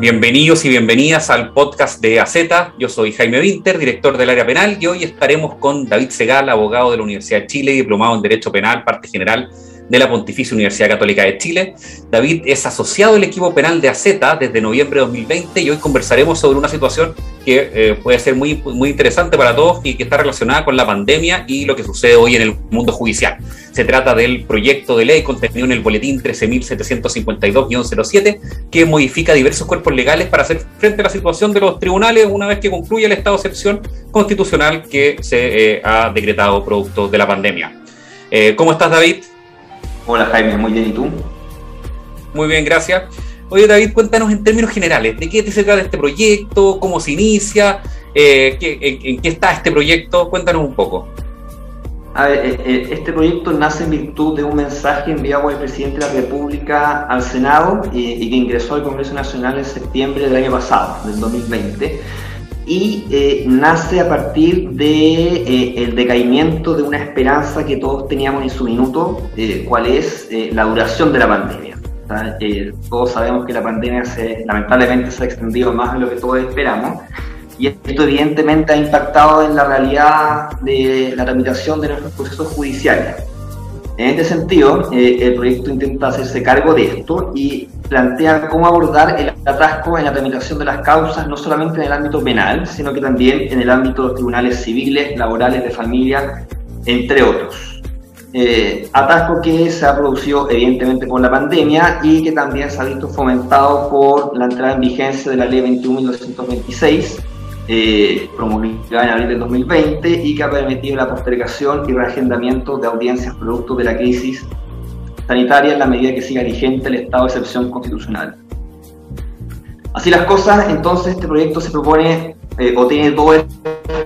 Bienvenidos y bienvenidas al podcast de AZ. Yo soy Jaime Winter, director del área penal, y hoy estaremos con David Segal, abogado de la Universidad de Chile, diplomado en Derecho Penal, parte general de la Pontificia Universidad Católica de Chile. David es asociado del equipo penal de AZ desde noviembre de 2020 y hoy conversaremos sobre una situación que eh, puede ser muy, muy interesante para todos y que está relacionada con la pandemia y lo que sucede hoy en el mundo judicial. Se trata del proyecto de ley contenido en el boletín 13.752-07 que modifica diversos cuerpos legales para hacer frente a la situación de los tribunales una vez que concluye el estado de excepción constitucional que se eh, ha decretado producto de la pandemia. Eh, ¿Cómo estás, David? Hola Jaime, muy bien, ¿y tú? Muy bien, gracias. Oye David, cuéntanos en términos generales, ¿de qué te trata este proyecto? ¿Cómo se inicia? Eh, en, qué está este proyecto? Cuéntanos un poco. A ver, eh, eh, este proyecto nace en virtud de un mensaje enviado por el presidente de la República al Senado y que ingresó al Congreso Nacional en septiembre del año pasado, del 2020 y eh, nace a partir de eh, el decaimiento de una esperanza que todos teníamos en su minuto, eh, cuál es la duración de la pandemia. todos sabemos que la pandemia se, lamentablemente se ha extendido más de lo que todos esperamos y esto evidentemente ha impactado en la realidad de la tramitación de nuestros procesos judiciales. En este sentido, el proyecto intenta hacerse cargo de esto y plantea cómo abordar el atasco en la tramitación de las causas, no solamente en el ámbito penal, sino que también en el ámbito de los tribunales civiles, laborales, de familia, entre otros. Eh, atasco que se ha producido evidentemente por la pandemia y que también se ha visto fomentado por la entrada en vigencia de la ley 21.226, eh, promulgada en abril del 2020 y que ha permitido la postergación y reagendamiento de audiencias producto de la crisis sanitaria en la medida que siga vigente el estado de excepción constitucional. Así las cosas, entonces este proyecto se propone eh, o tiene dos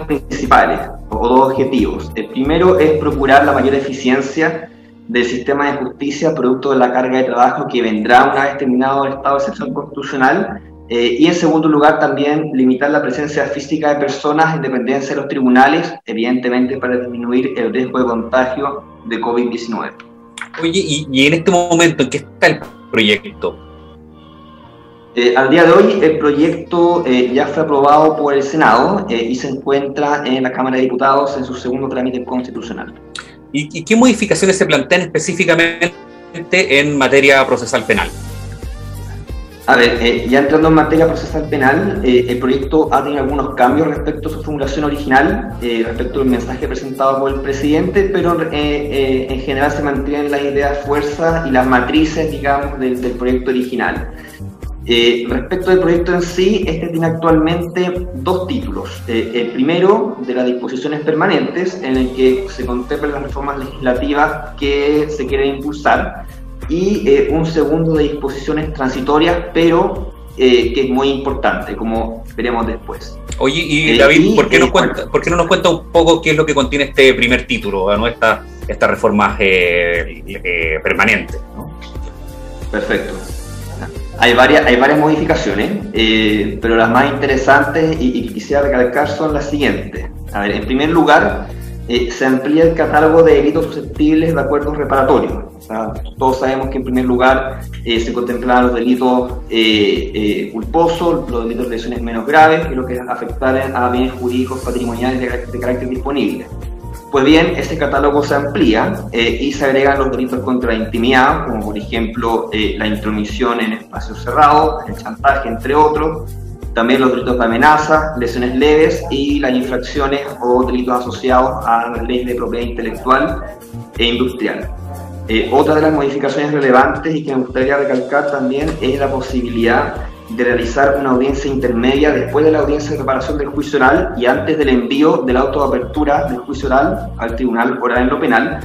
principales o dos objetivos. El primero es procurar la mayor eficiencia del sistema de justicia producto de la carga de trabajo que vendrá una vez terminado el estado de excepción constitucional eh, y en segundo lugar también limitar la presencia física de personas en dependencia de los tribunales, evidentemente para disminuir el riesgo de contagio de COVID-19. Oye, y, en este momento, ¿en qué está el proyecto? Eh, al día de hoy el proyecto eh, ya fue aprobado por el Senado eh, y se encuentra en la Cámara de Diputados en su segundo trámite constitucional. ¿Y, qué modificaciones se plantean específicamente en materia procesal penal? A ver, eh, ya entrando en materia procesal penal, eh, el proyecto ha tenido algunos cambios respecto a su formulación original, eh, respecto al mensaje presentado por el presidente, pero en general se mantienen las ideas fuerzas y las matrices, digamos, del, proyecto original. respecto al proyecto en sí, este tiene actualmente dos títulos. el primero, de las disposiciones permanentes, en el que se contemplan las reformas legislativas que se quieren impulsar y eh, un segundo de disposiciones transitorias, pero eh, que es muy importante, como veremos después. Oye, y eh, David, ¿por, qué nos cuenta, ¿por qué no nos cuenta un poco qué es lo que contiene este primer título, ¿no? esta, esta reforma permanente? Perfecto. Hay varias, hay varias modificaciones, pero las más interesantes y, y quisiera recalcar son las siguientes. A ver, en primer lugar, eh, se amplía el catálogo de delitos susceptibles de acuerdos reparatorios. todos sabemos que en primer lugar eh, se contemplan los delitos eh, culposos, los delitos de lesiones menos graves, que lo que afectar a bienes jurídicos patrimoniales de, carácter disponible. Pues bien, ese catálogo se amplía y se agregan los delitos contra la intimidad, como por ejemplo la intromisión en espacios cerrados, el chantaje, entre otros, también los delitos de amenaza, lesiones leves y las infracciones o delitos asociados a las leyes de propiedad intelectual e industrial. Eh, otra de las modificaciones relevantes y que me gustaría recalcar también es la posibilidad de realizar una audiencia intermedia después de la audiencia de reparación del juicio oral y antes del envío del auto de apertura del juicio oral al tribunal oral en lo penal.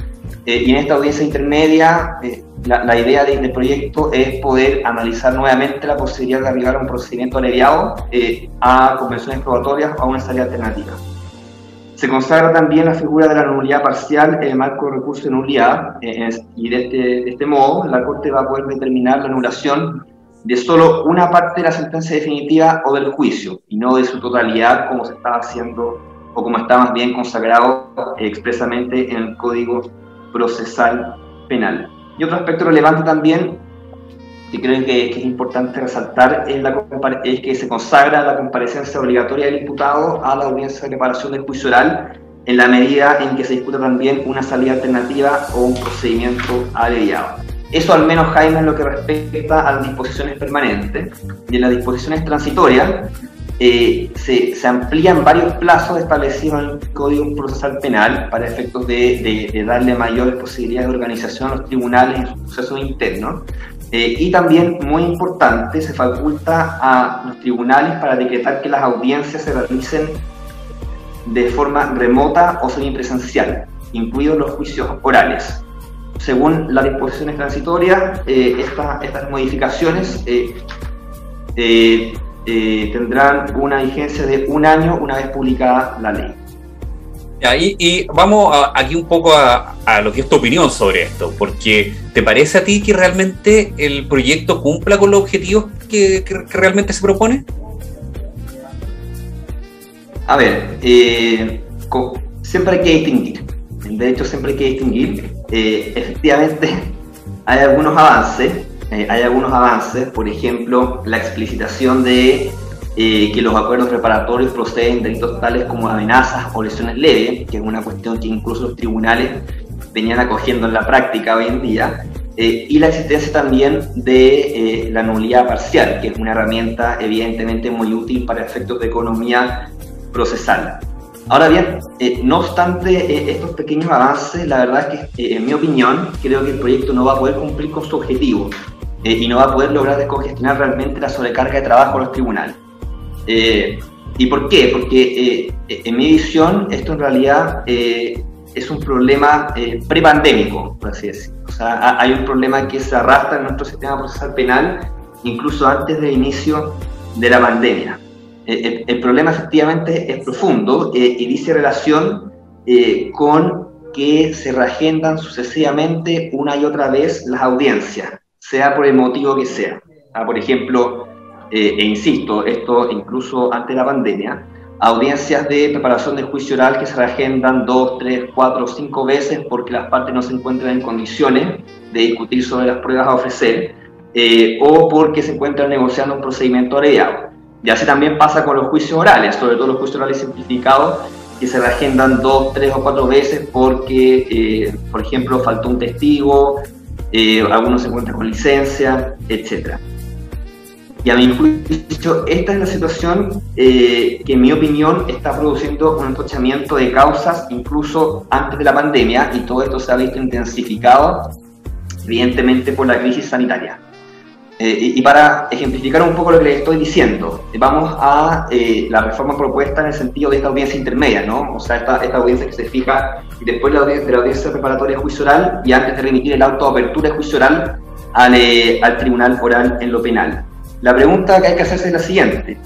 Eh, y en esta audiencia intermedia eh, la, idea del proyecto es poder analizar nuevamente la posibilidad de arribar a un procedimiento aliviado eh, a convenciones probatorias o a una salida alternativa. Se consagra también la figura de la nulidad parcial en el marco de recurso de nulidad eh, y de este, de este modo la Corte va a poder determinar la anulación de solo una parte de la sentencia definitiva o del juicio y no de su totalidad como se estaba haciendo o como está bien consagrado eh, expresamente en el Código Procesal Penal. Y otro aspecto relevante también que creo que, es importante resaltar es, la, es que se consagra la comparecencia obligatoria del imputado a la audiencia de preparación del juicio oral en la medida en que se discuta también una salida alternativa o un procedimiento abreviado. Eso al menos, Jaime, en lo que respecta a las disposiciones permanentes. Y en las disposiciones transitorias eh, se, amplían varios plazos establecidos en el Código Procesal Penal para efectos de, darle mayores posibilidades de organización a los tribunales en sus procesos internos. Eh, y también, muy importante, se faculta a los tribunales para decretar que las audiencias se realicen de forma remota o semipresencial, incluidos los juicios orales. Según las disposiciones transitorias, eh, estas modificaciones eh, tendrán una vigencia de un año una vez publicada la ley. Y, y vamos aquí un poco a, lo que es tu opinión sobre esto, porque ¿te parece a ti que realmente el proyecto cumpla con los objetivos que realmente se propone? A ver, eh, siempre hay que distinguir. De hecho, siempre hay que distinguir. Eh, efectivamente, hay algunos avances. Eh, hay algunos avances, por ejemplo, la explicitación de que los acuerdos preparatorios proceden de delitos tales como amenazas o lesiones leves, que es una cuestión que incluso los tribunales venían acogiendo en la práctica hoy en día, y la existencia también de la nulidad parcial, que es una herramienta evidentemente muy útil para efectos de economía procesal. Ahora bien, eh, no obstante eh, estos pequeños avances, la verdad es que, eh, en mi opinión, creo que el proyecto no va a poder cumplir con su objetivo y no va a poder lograr descongestionar realmente la sobrecarga de trabajo a los tribunales. ¿Y por qué? Porque en mi visión esto en realidad es un problema prepandémico, por así decirlo. O sea, hay un problema que se arrastra en nuestro sistema procesal penal incluso antes del inicio de la pandemia. Eh, el, problema efectivamente es profundo eh, y dice relación eh, con que se reagendan sucesivamente una y otra vez las audiencias, sea por el motivo que sea. Ah, por ejemplo, e insisto, esto incluso antes de la pandemia, audiencias de preparación del juicio oral que se reagendan dos, tres, cuatro, cinco veces porque las partes no se encuentran en condiciones de discutir sobre las pruebas a ofrecer o porque se encuentran negociando un procedimiento abreviado. Y así también pasa con los juicios orales, sobre todo los juicios orales simplificados, que se reagendan dos, tres o cuatro veces porque, eh, por ejemplo, faltó un testigo, eh, algunos se encuentran con licencia, etc. Y a mi juicio, esta es la situación eh, que, en mi opinión, está produciendo un entochamiento de causas incluso antes de la pandemia, y todo esto se ha visto intensificado, evidentemente, por la crisis sanitaria. Eh, y, para ejemplificar un poco lo que les estoy diciendo, vamos a eh, la reforma propuesta en el sentido de esta audiencia intermedia, ¿no? O sea, esta, esta audiencia que se fija después de la, audiencia, de la audiencia preparatoria de juicio oral y antes de remitir el auto de apertura de juicio oral al, eh, al tribunal oral en lo penal. La pregunta que hay que hacerse es la siguiente.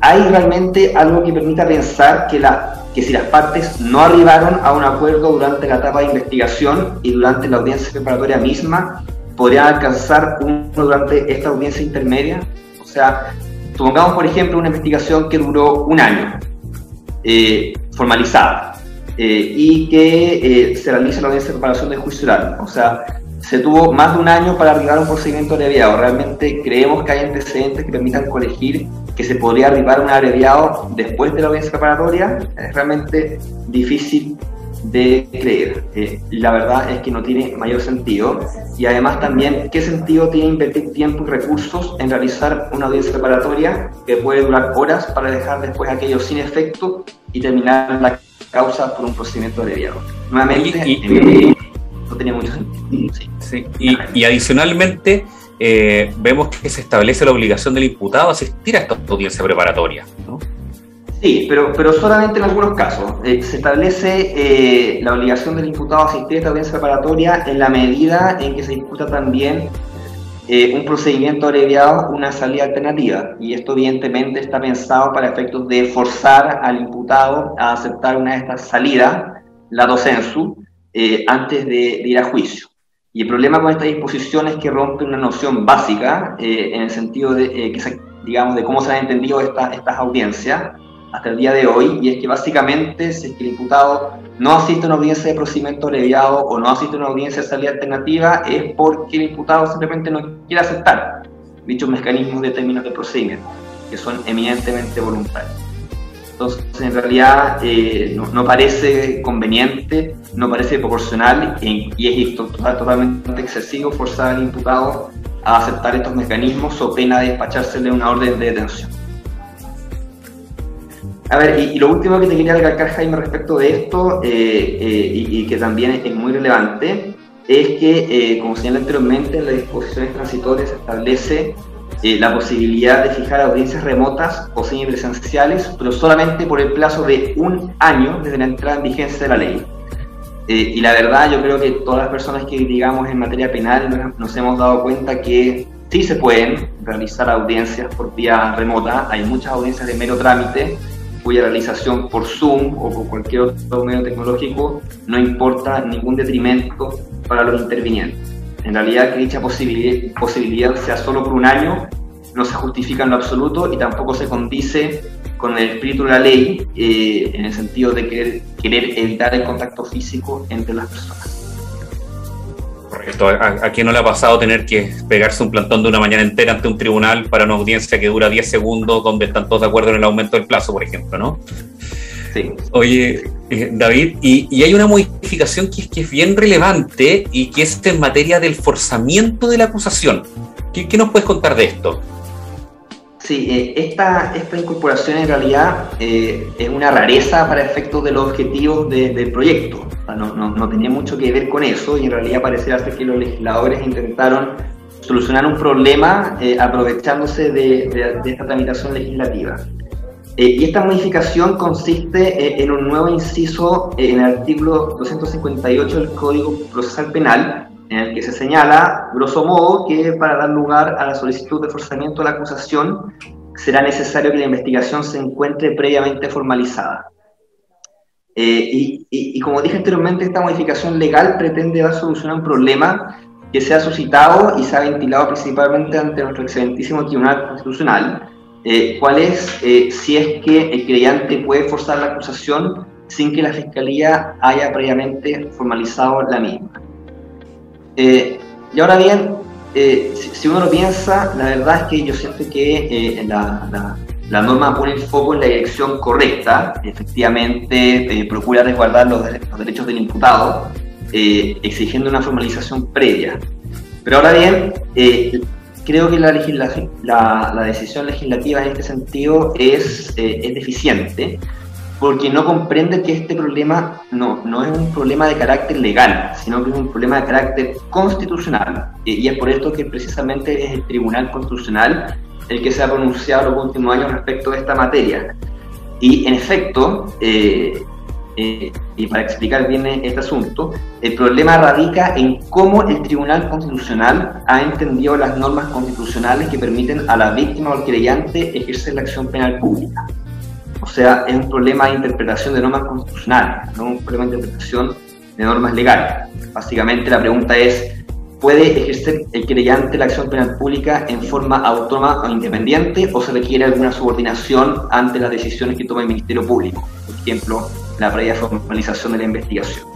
¿Hay realmente algo que permita pensar que, la, que si las partes no arribaron a un acuerdo durante la etapa de investigación y durante la audiencia preparatoria misma, podría alcanzar uno durante esta audiencia intermedia. O sea, supongamos, por ejemplo, una investigación que duró un año, eh, formalizada, eh, y que eh, se realiza la audiencia de preparación del juicio oral. O sea, se tuvo más de un año para arribar un procedimiento abreviado. Realmente creemos que hay antecedentes que permitan colegir que se podría arribar un abreviado después de la audiencia preparatoria. Es realmente difícil de creer. Eh, la verdad es que no tiene mayor sentido. Y además también, ¿qué sentido tiene invertir tiempo y recursos en realizar una audiencia preparatoria que puede durar horas para dejar después aquello sin efecto y terminar la causa por un procedimiento abreviado? Nuevamente, no tenía mucho sentido. Y, adicionalmente, eh, vemos que se establece la obligación del imputado a asistir a esta audiencia preparatoria. ¿no? Sí, pero, pero solamente en algunos casos. Eh, se establece eh, la obligación del imputado a asistir a esta audiencia preparatoria en la medida en que se disputa también eh, un procedimiento abreviado, una salida alternativa. Y esto evidentemente está pensado para efectos de forzar al imputado a aceptar una de estas salidas, la docensu, antes de, ir a juicio. Y el problema con esta disposición es que rompe una noción básica en el sentido de, que digamos, de cómo se han entendido estas audiencias hasta el día de hoy, y es que básicamente si es que el imputado no asiste a una audiencia de procedimiento abreviado o no asiste a una audiencia de salida alternativa es porque el imputado simplemente no quiere aceptar dichos mecanismos de términos de procedimiento, que son eminentemente voluntarios. Entonces, en realidad eh, no, parece conveniente, no parece proporcional y, es totalmente excesivo forzar al imputado a aceptar estos mecanismos o pena de despachársele una orden de detención. A ver, y, lo último que te quería recalcar, Jaime, respecto de esto, eh, eh, y, que también es, muy relevante, es que, como señalé anteriormente, en las disposiciones transitorias se establece eh, la posibilidad de fijar audiencias remotas o semipresenciales, pero solamente por el plazo de un año desde la entrada en vigencia de la ley. Eh, y la verdad, yo creo que todas las personas que digamos en materia penal nos, hemos dado cuenta que sí se pueden realizar audiencias por vía remota. Hay muchas audiencias de mero trámite cuya realización por Zoom o por cualquier otro medio tecnológico no importa ningún detrimento para los intervinientes. En realidad que dicha posibilidad, sea solo por un año no se justifica en lo absoluto y tampoco se condice con el espíritu de la ley eh, en el sentido de querer evitar el contacto físico entre las personas. Correcto. ¿A, quién no le ha pasado tener que pegarse un plantón de una mañana entera ante un tribunal para una audiencia que dura 10 segundos donde están todos de acuerdo en el aumento del plazo, por ejemplo, ¿no? Oye, eh, David, y, hay una modificación que es, que es bien relevante y que es en materia del forzamiento de la acusación. ¿Qué, nos puedes contar de esto? Sí, eh, esta, esta incorporación en realidad eh, es una rareza para efectos de los objetivos del proyecto. no, no, tenía mucho que ver con eso y en realidad parece ser que los legisladores intentaron solucionar un problema aprovechándose de, de, esta tramitación legislativa. Eh, y esta modificación consiste eh, en un nuevo inciso eh, en el artículo 258 del Código Procesal Penal, en el que se señala, grosso modo, que para dar lugar a la solicitud de forzamiento de la acusación será necesario que la investigación se encuentre previamente formalizada. y, y, como dije anteriormente, esta modificación legal pretende dar solución a un problema que se ha suscitado y se ha ventilado principalmente ante nuestro excelentísimo Tribunal Constitucional, eh, cuál es eh, si es que el creyente puede forzar la acusación sin que la fiscalía haya previamente formalizado la misma. Eh, y ahora bien, si, uno lo piensa, la verdad es que yo siento que la, la, norma pone el foco en la dirección correcta, efectivamente procura resguardar los, derechos del imputado, exigiendo una formalización previa. Pero ahora bien, creo que la, decisión legislativa en este sentido eh, es, deficiente porque no comprende que este problema no, no es un problema de carácter legal, sino que es un problema de carácter constitucional. y es por esto que precisamente es el Tribunal Constitucional el que se ha pronunciado los últimos años respecto a esta materia. Y en efecto, eh, eh, y para explicar bien este asunto, el problema radica en cómo el Tribunal Constitucional ha entendido las normas constitucionales que permiten a la víctima o al creyente ejercer la acción penal pública. O sea, es un problema de interpretación de normas constitucionales, no un problema de interpretación de normas legales. Básicamente la pregunta es, ¿puede ejercer el creyente la acción penal pública en forma autónoma o independiente o se requiere alguna subordinación ante las decisiones que toma el Ministerio Público? Por ejemplo, la previa formalización de la investigación.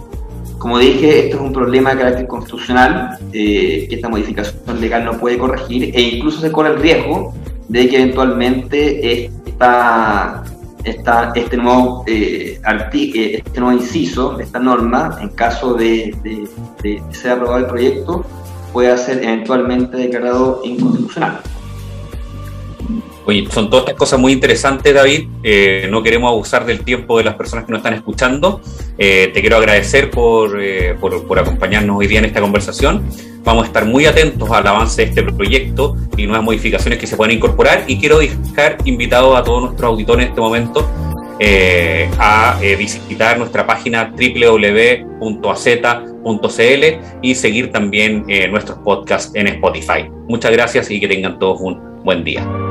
Como dije, esto es un problema de carácter constitucional eh, que esta modificación legal no puede corregir e incluso se corre el riesgo de que eventualmente esta, esta, este, nuevo, eh, eh, este nuevo inciso, esta norma, en caso de, de, de ser aprobado el proyecto, pueda ser eventualmente declarado inconstitucional. Son todas estas cosas muy interesantes, David. Eh, no queremos abusar del tiempo de las personas que nos están escuchando. Eh, te quiero agradecer eh, por, por, acompañarnos hoy día en esta conversación. Vamos a estar muy atentos al avance de este proyecto y nuevas modificaciones que se puedan incorporar. Y quiero dejar invitados a todos nuestros auditores en este momento a visitar nuestra página www.az.cl y seguir también nuestros podcasts en Spotify. Muchas gracias y que tengan todos un buen día.